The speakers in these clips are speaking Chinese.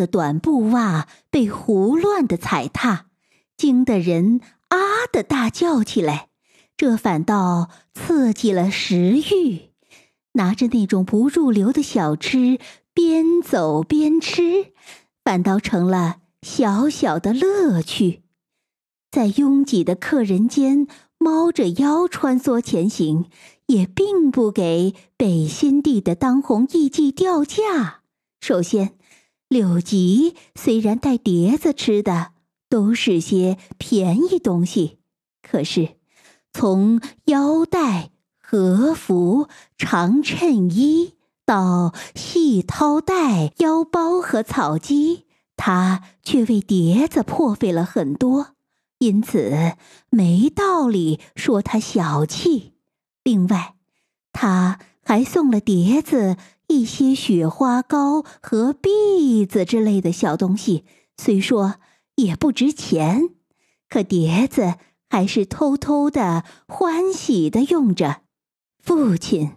的短布袜被胡乱的踩踏，惊得人啊的大叫起来。这反倒刺激了食欲，拿着那种不入流的小吃，边走边吃，反倒成了小小的乐趣。在拥挤的客人间，猫着腰穿梭前行，也并不给北新地的当红艺妓掉价。首先，柳吉虽然带碟子吃的都是些便宜东西，可是。从腰带、和服、长衬衣到细绦带、腰包和草鸡，他却为碟子破费了很多，因此没道理说他小气。另外，他还送了碟子一些雪花膏和篦子之类的小东西，虽说也不值钱，可碟子。还是偷偷的、欢喜的用着。父亲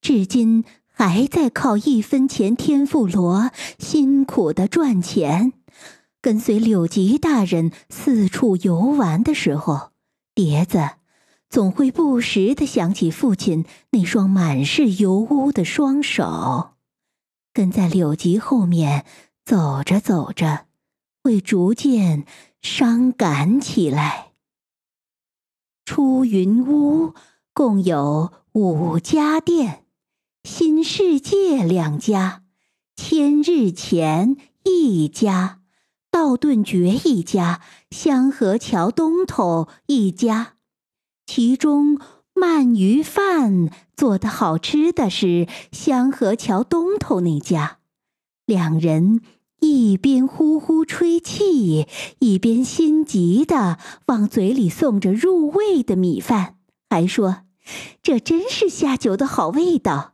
至今还在靠一分钱天妇罗辛苦的赚钱。跟随柳吉大人四处游玩的时候，碟子总会不时的想起父亲那双满是油污的双手。跟在柳吉后面走着走着，会逐渐伤感起来。出云屋共有五家店，新世界两家，千日前一家，道顿崛一家，香河桥东头一家。其中鳗鱼饭做的好吃的是香河桥东头那家，两人。一边呼呼吹气，一边心急的往嘴里送着入味的米饭，还说：“这真是下酒的好味道。”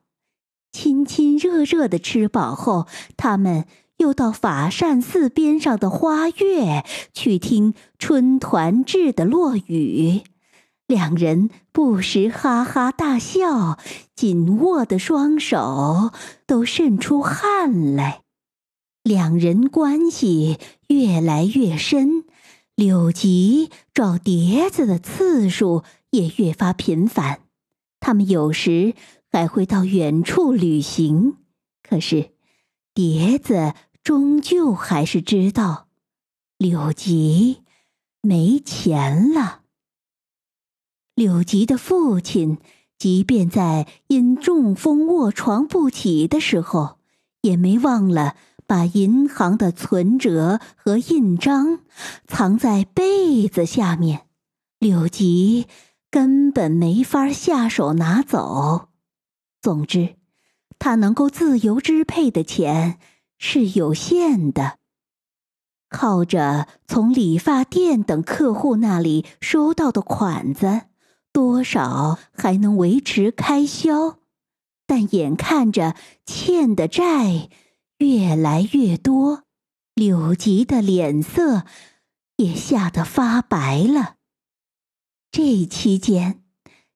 亲亲热热的吃饱后，他们又到法善寺边上的花月去听春团制的落雨，两人不时哈哈大笑，紧握的双手都渗出汗来。两人关系越来越深，柳吉找碟子的次数也越发频繁。他们有时还会到远处旅行，可是碟子终究还是知道柳吉没钱了。柳吉的父亲即便在因中风卧床不起的时候，也没忘了。把银行的存折和印章藏在被子下面，柳吉根本没法下手拿走。总之，他能够自由支配的钱是有限的，靠着从理发店等客户那里收到的款子，多少还能维持开销，但眼看着欠的债。越来越多，柳吉的脸色也吓得发白了。这期间，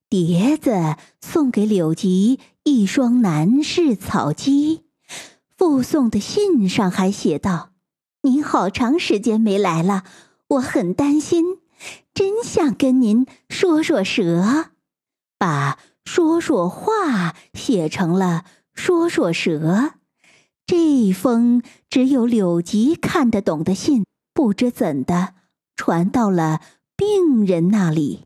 碟子送给柳吉一双男士草鸡，附送的信上还写道：“您好长时间没来了，我很担心，真想跟您说说蛇。”把说说话写成了说说蛇。这封只有柳吉看得懂的信，不知怎的传到了病人那里。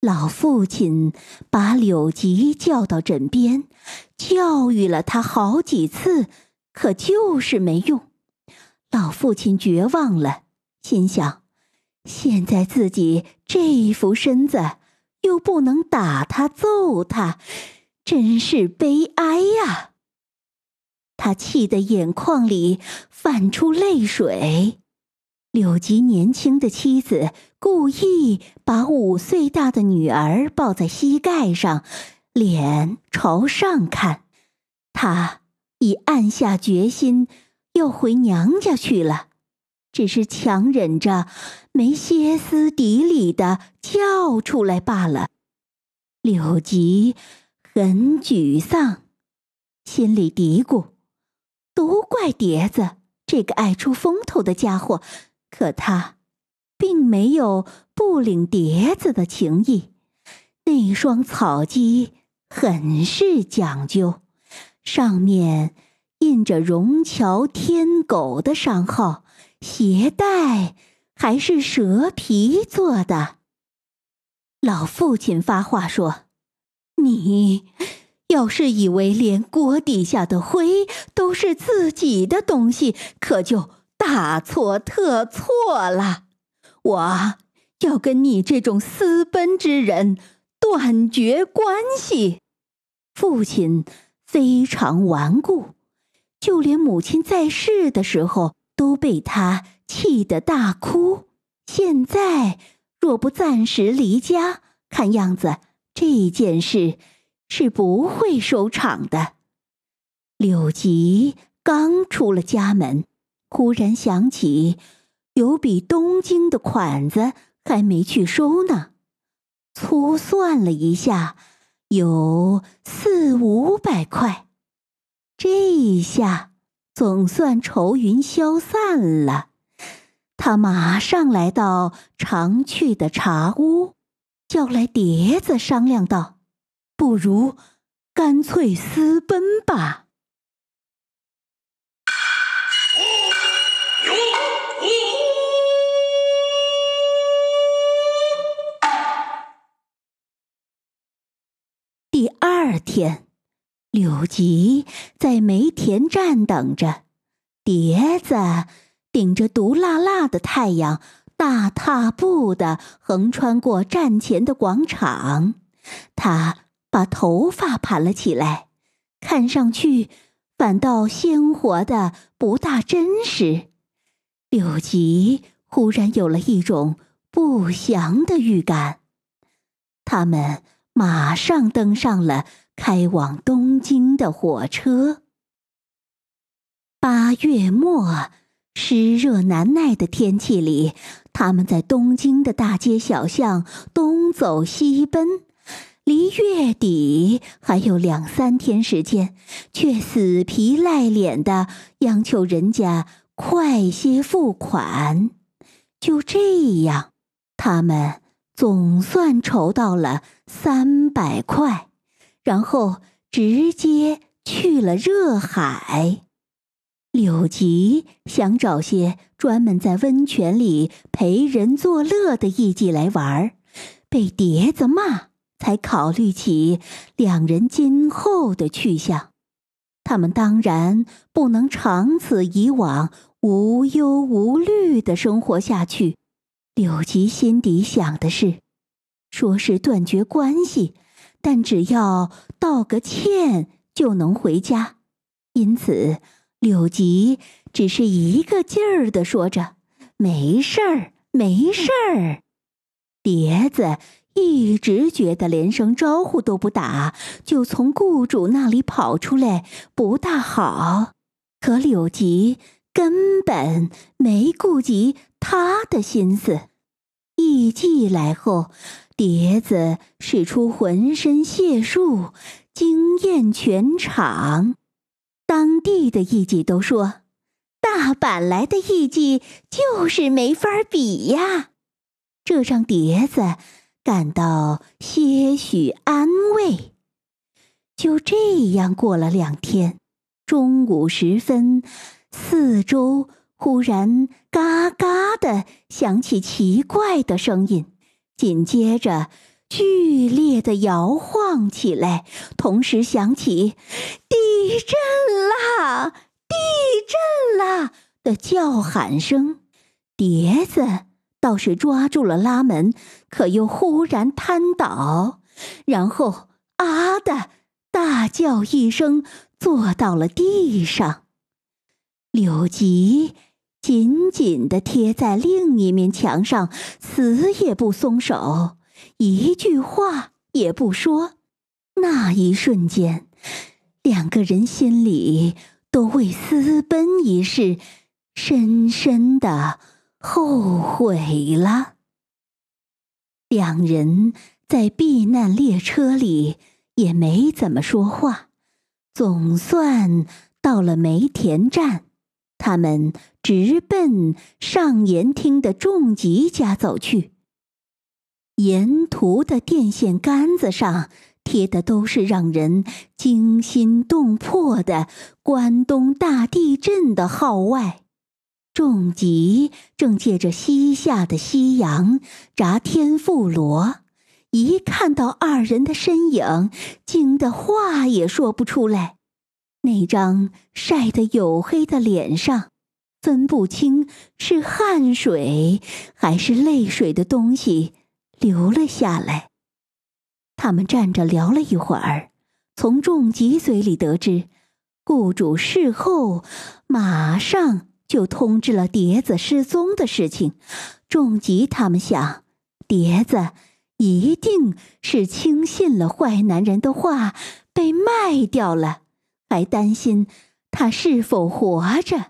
老父亲把柳吉叫到枕边，教育了他好几次，可就是没用。老父亲绝望了，心想：现在自己这副身子，又不能打他揍他，真是悲哀呀。他气得眼眶里泛出泪水。柳吉年轻的妻子故意把五岁大的女儿抱在膝盖上，脸朝上看。他已暗下决心要回娘家去了，只是强忍着没歇斯底里的叫出来罢了。柳吉很沮丧，心里嘀咕。都怪碟子，这个爱出风头的家伙，可他并没有不领碟子的情意。那双草屐很是讲究，上面印着“荣桥天狗”的商号，鞋带还是蛇皮做的。老父亲发话说：“你。”要是以为连锅底下的灰都是自己的东西，可就大错特错了。我要跟你这种私奔之人断绝关系。父亲非常顽固，就连母亲在世的时候都被他气得大哭。现在若不暂时离家，看样子这件事。是不会收场的。柳吉刚出了家门，忽然想起有笔东京的款子还没去收呢。粗算了一下，有四五百块。这一下总算愁云消散了。他马上来到常去的茶屋，叫来碟子，商量道。不如干脆私奔吧。第二天，柳吉在梅田站等着，碟子顶着毒辣辣的太阳，大踏步的横穿过站前的广场，他。把头发盘了起来，看上去反倒鲜活的不大真实。柳吉忽然有了一种不祥的预感。他们马上登上了开往东京的火车。八月末，湿热难耐的天气里，他们在东京的大街小巷东走西奔。离月底还有两三天时间，却死皮赖脸的央求人家快些付款。就这样，他们总算筹到了三百块，然后直接去了热海。柳吉想找些专门在温泉里陪人作乐的艺妓来玩，被碟子骂。才考虑起两人今后的去向，他们当然不能长此以往无忧无虑的生活下去。柳吉心底想的是，说是断绝关系，但只要道个歉就能回家，因此柳吉只是一个劲儿的说着：“没事儿，没事儿。”碟子。一直觉得连声招呼都不打，就从雇主那里跑出来不大好。可柳吉根本没顾及他的心思。艺妓来后，碟子使出浑身解数，惊艳全场。当地的艺妓都说：“大阪来的艺妓就是没法比呀。”这让碟子。感到些许安慰。就这样过了两天，中午时分，四周忽然嘎嘎的响起奇怪的声音，紧接着剧烈的摇晃起来，同时响起“地震啦，地震啦”的叫喊声，碟子。倒是抓住了拉门，可又忽然瘫倒，然后啊的大叫一声，坐到了地上。柳吉紧紧的贴在另一面墙上，死也不松手，一句话也不说。那一瞬间，两个人心里都为私奔一事深深的。后悔了。两人在避难列车里也没怎么说话，总算到了梅田站。他们直奔上言厅的仲吉家走去。沿途的电线杆子上贴的都是让人惊心动魄的关东大地震的号外。仲吉正借着西下的夕阳炸天妇罗，一看到二人的身影，惊得话也说不出来。那张晒得黝黑的脸上，分不清是汗水还是泪水的东西流了下来。他们站着聊了一会儿，从仲吉嘴里得知，雇主事后马上就通知了碟子失踪的事情。仲吉他们想，碟子一定是轻信了坏男人的话，被卖掉了。还担心他是否活着，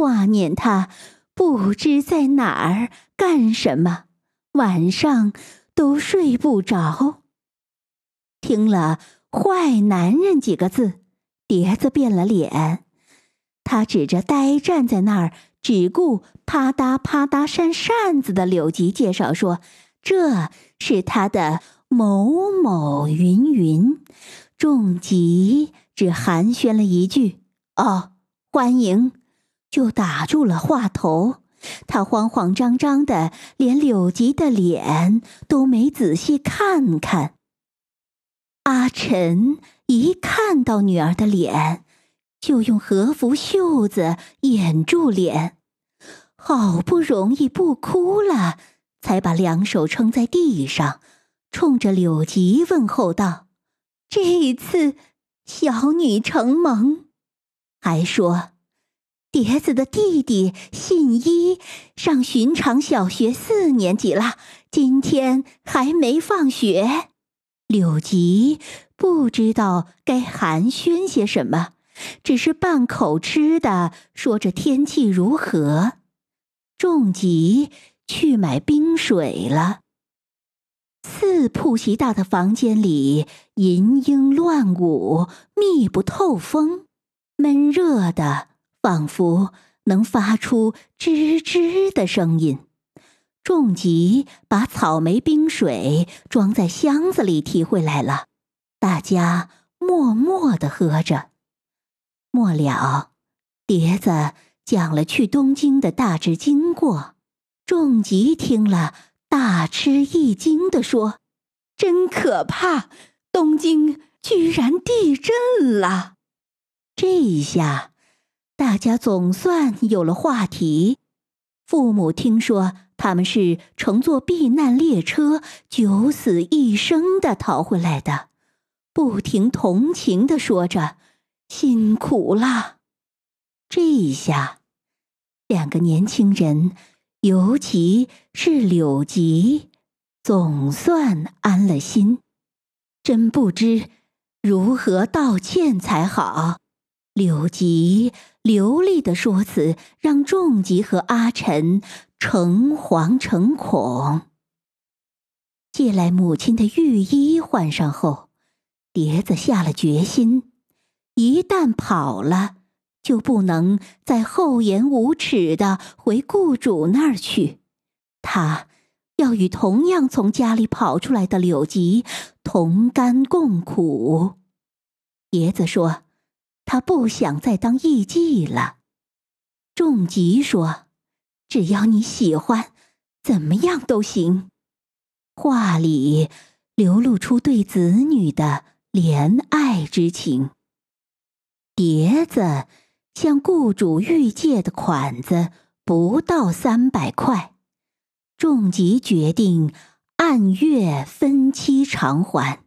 挂念他不知在哪儿干什么，晚上都睡不着。听了“坏男人”几个字，碟子变了脸，他指着呆站在那儿只顾啪嗒啪嗒扇扇子的柳吉介绍说：“这是他的某某云云，重疾。”只寒暄了一句“哦，欢迎”，就打住了话头。他慌慌张张的，连柳吉的脸都没仔细看看。阿晨一看到女儿的脸，就用和服袖子掩住脸，好不容易不哭了，才把两手撑在地上，冲着柳吉问候道：“这一次。”小女承蒙，还说，碟子的弟弟信一上寻常小学四年级了，今天还没放学。柳吉不知道该寒暄些什么，只是半口吃的说着天气如何。仲吉去买冰水了。四铺席大的房间里，银莺乱舞，密不透风，闷热的，仿佛能发出吱吱的声音。仲吉把草莓冰水装在箱子里提回来了，大家默默的喝着。末了，碟子讲了去东京的大致经过，仲吉听了。大吃一惊地说：“真可怕！东京居然地震了！”这一下，大家总算有了话题。父母听说他们是乘坐避难列车九死一生的逃回来的，不停同情的说着：“辛苦了。”这一下，两个年轻人。尤其是柳吉，总算安了心。真不知如何道歉才好。柳吉流利的说辞让仲吉和阿晨诚惶诚恐。借来母亲的浴衣换上后，碟子下了决心：一旦跑了。就不能再厚颜无耻的回雇主那儿去，他要与同样从家里跑出来的柳吉同甘共苦。爷子说，他不想再当艺妓了。仲吉说，只要你喜欢，怎么样都行。话里流露出对子女的怜爱之情。碟子。向雇主预借的款子不到三百块，仲吉决定按月分期偿还。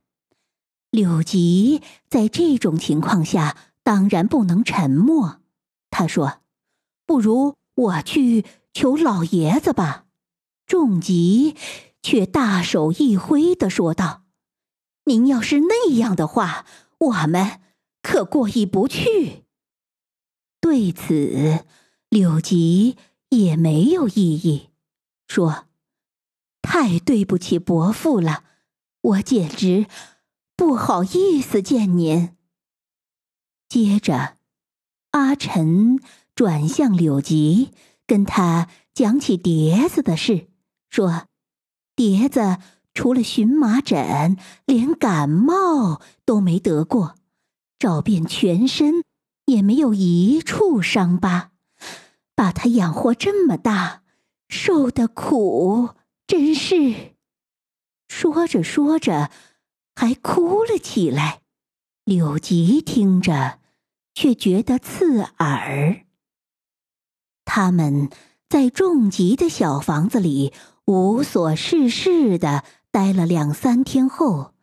柳吉在这种情况下当然不能沉默，他说：“不如我去求老爷子吧。”仲吉却大手一挥的说道：“您要是那样的话，我们可过意不去。”对此，柳吉也没有异议，说：“太对不起伯父了，我简直不好意思见您。”接着，阿晨转向柳吉，跟他讲起碟子的事，说：“碟子除了荨麻疹，连感冒都没得过，找遍全身也没有一处伤疤，把他养活这么大，受的苦真是……”说着说着，还哭了起来。柳吉听着，却觉得刺耳。他们在重疾的小房子里无所事事的待了两三天后，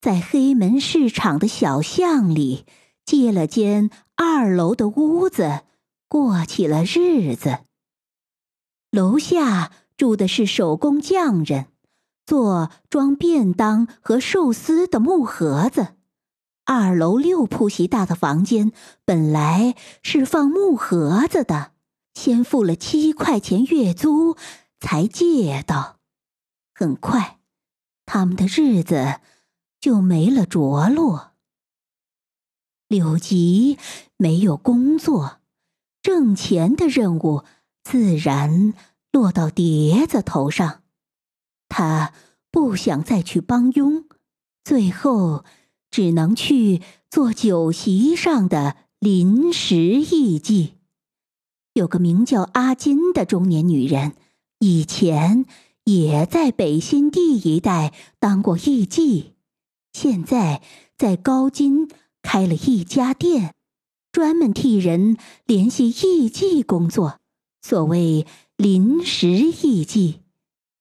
在黑门市场的小巷里借了间二楼的屋子，过起了日子。楼下住的是手工匠人，做装便当和寿司的木盒子。二楼六铺席大的房间本来是放木盒子的，先付了七块钱月租才借到。很快，他们的日子就没了着落。柳吉没有工作，挣钱的任务自然落到碟子头上。他不想再去帮佣，最后。只能去做酒席上的临时艺妓。有个名叫阿金的中年女人，以前也在北新地一带当过艺妓，现在在高金开了一家店，专门替人联系艺妓工作。所谓临时艺妓，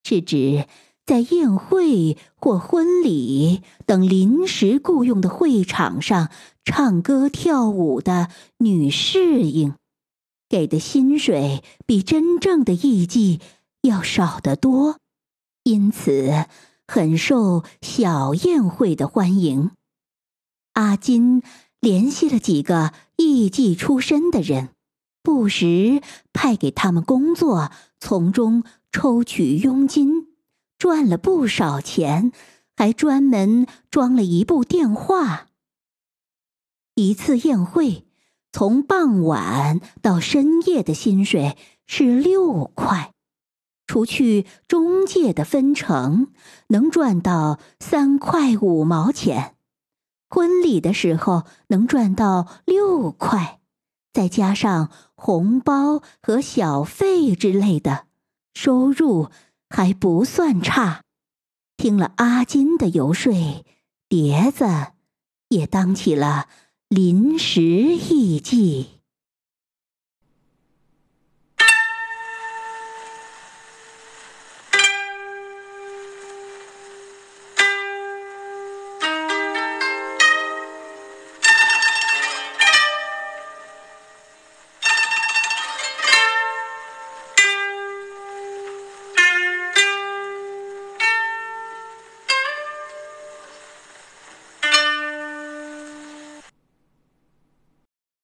是指。在宴会或婚礼等临时雇佣的会场上唱歌跳舞的女侍应，给的薪水比真正的艺妓要少得多，因此很受小宴会的欢迎。阿金联系了几个艺妓出身的人，不时派给他们工作，从中抽取佣金。赚了不少钱，还专门装了一部电话。一次宴会，从傍晚到深夜的薪水是六块，除去中介的分成，能赚到三块五毛钱。婚礼的时候能赚到六块，再加上红包和小费之类的收入。还不算差，听了阿金的游说，碟子也当起了临时艺妓。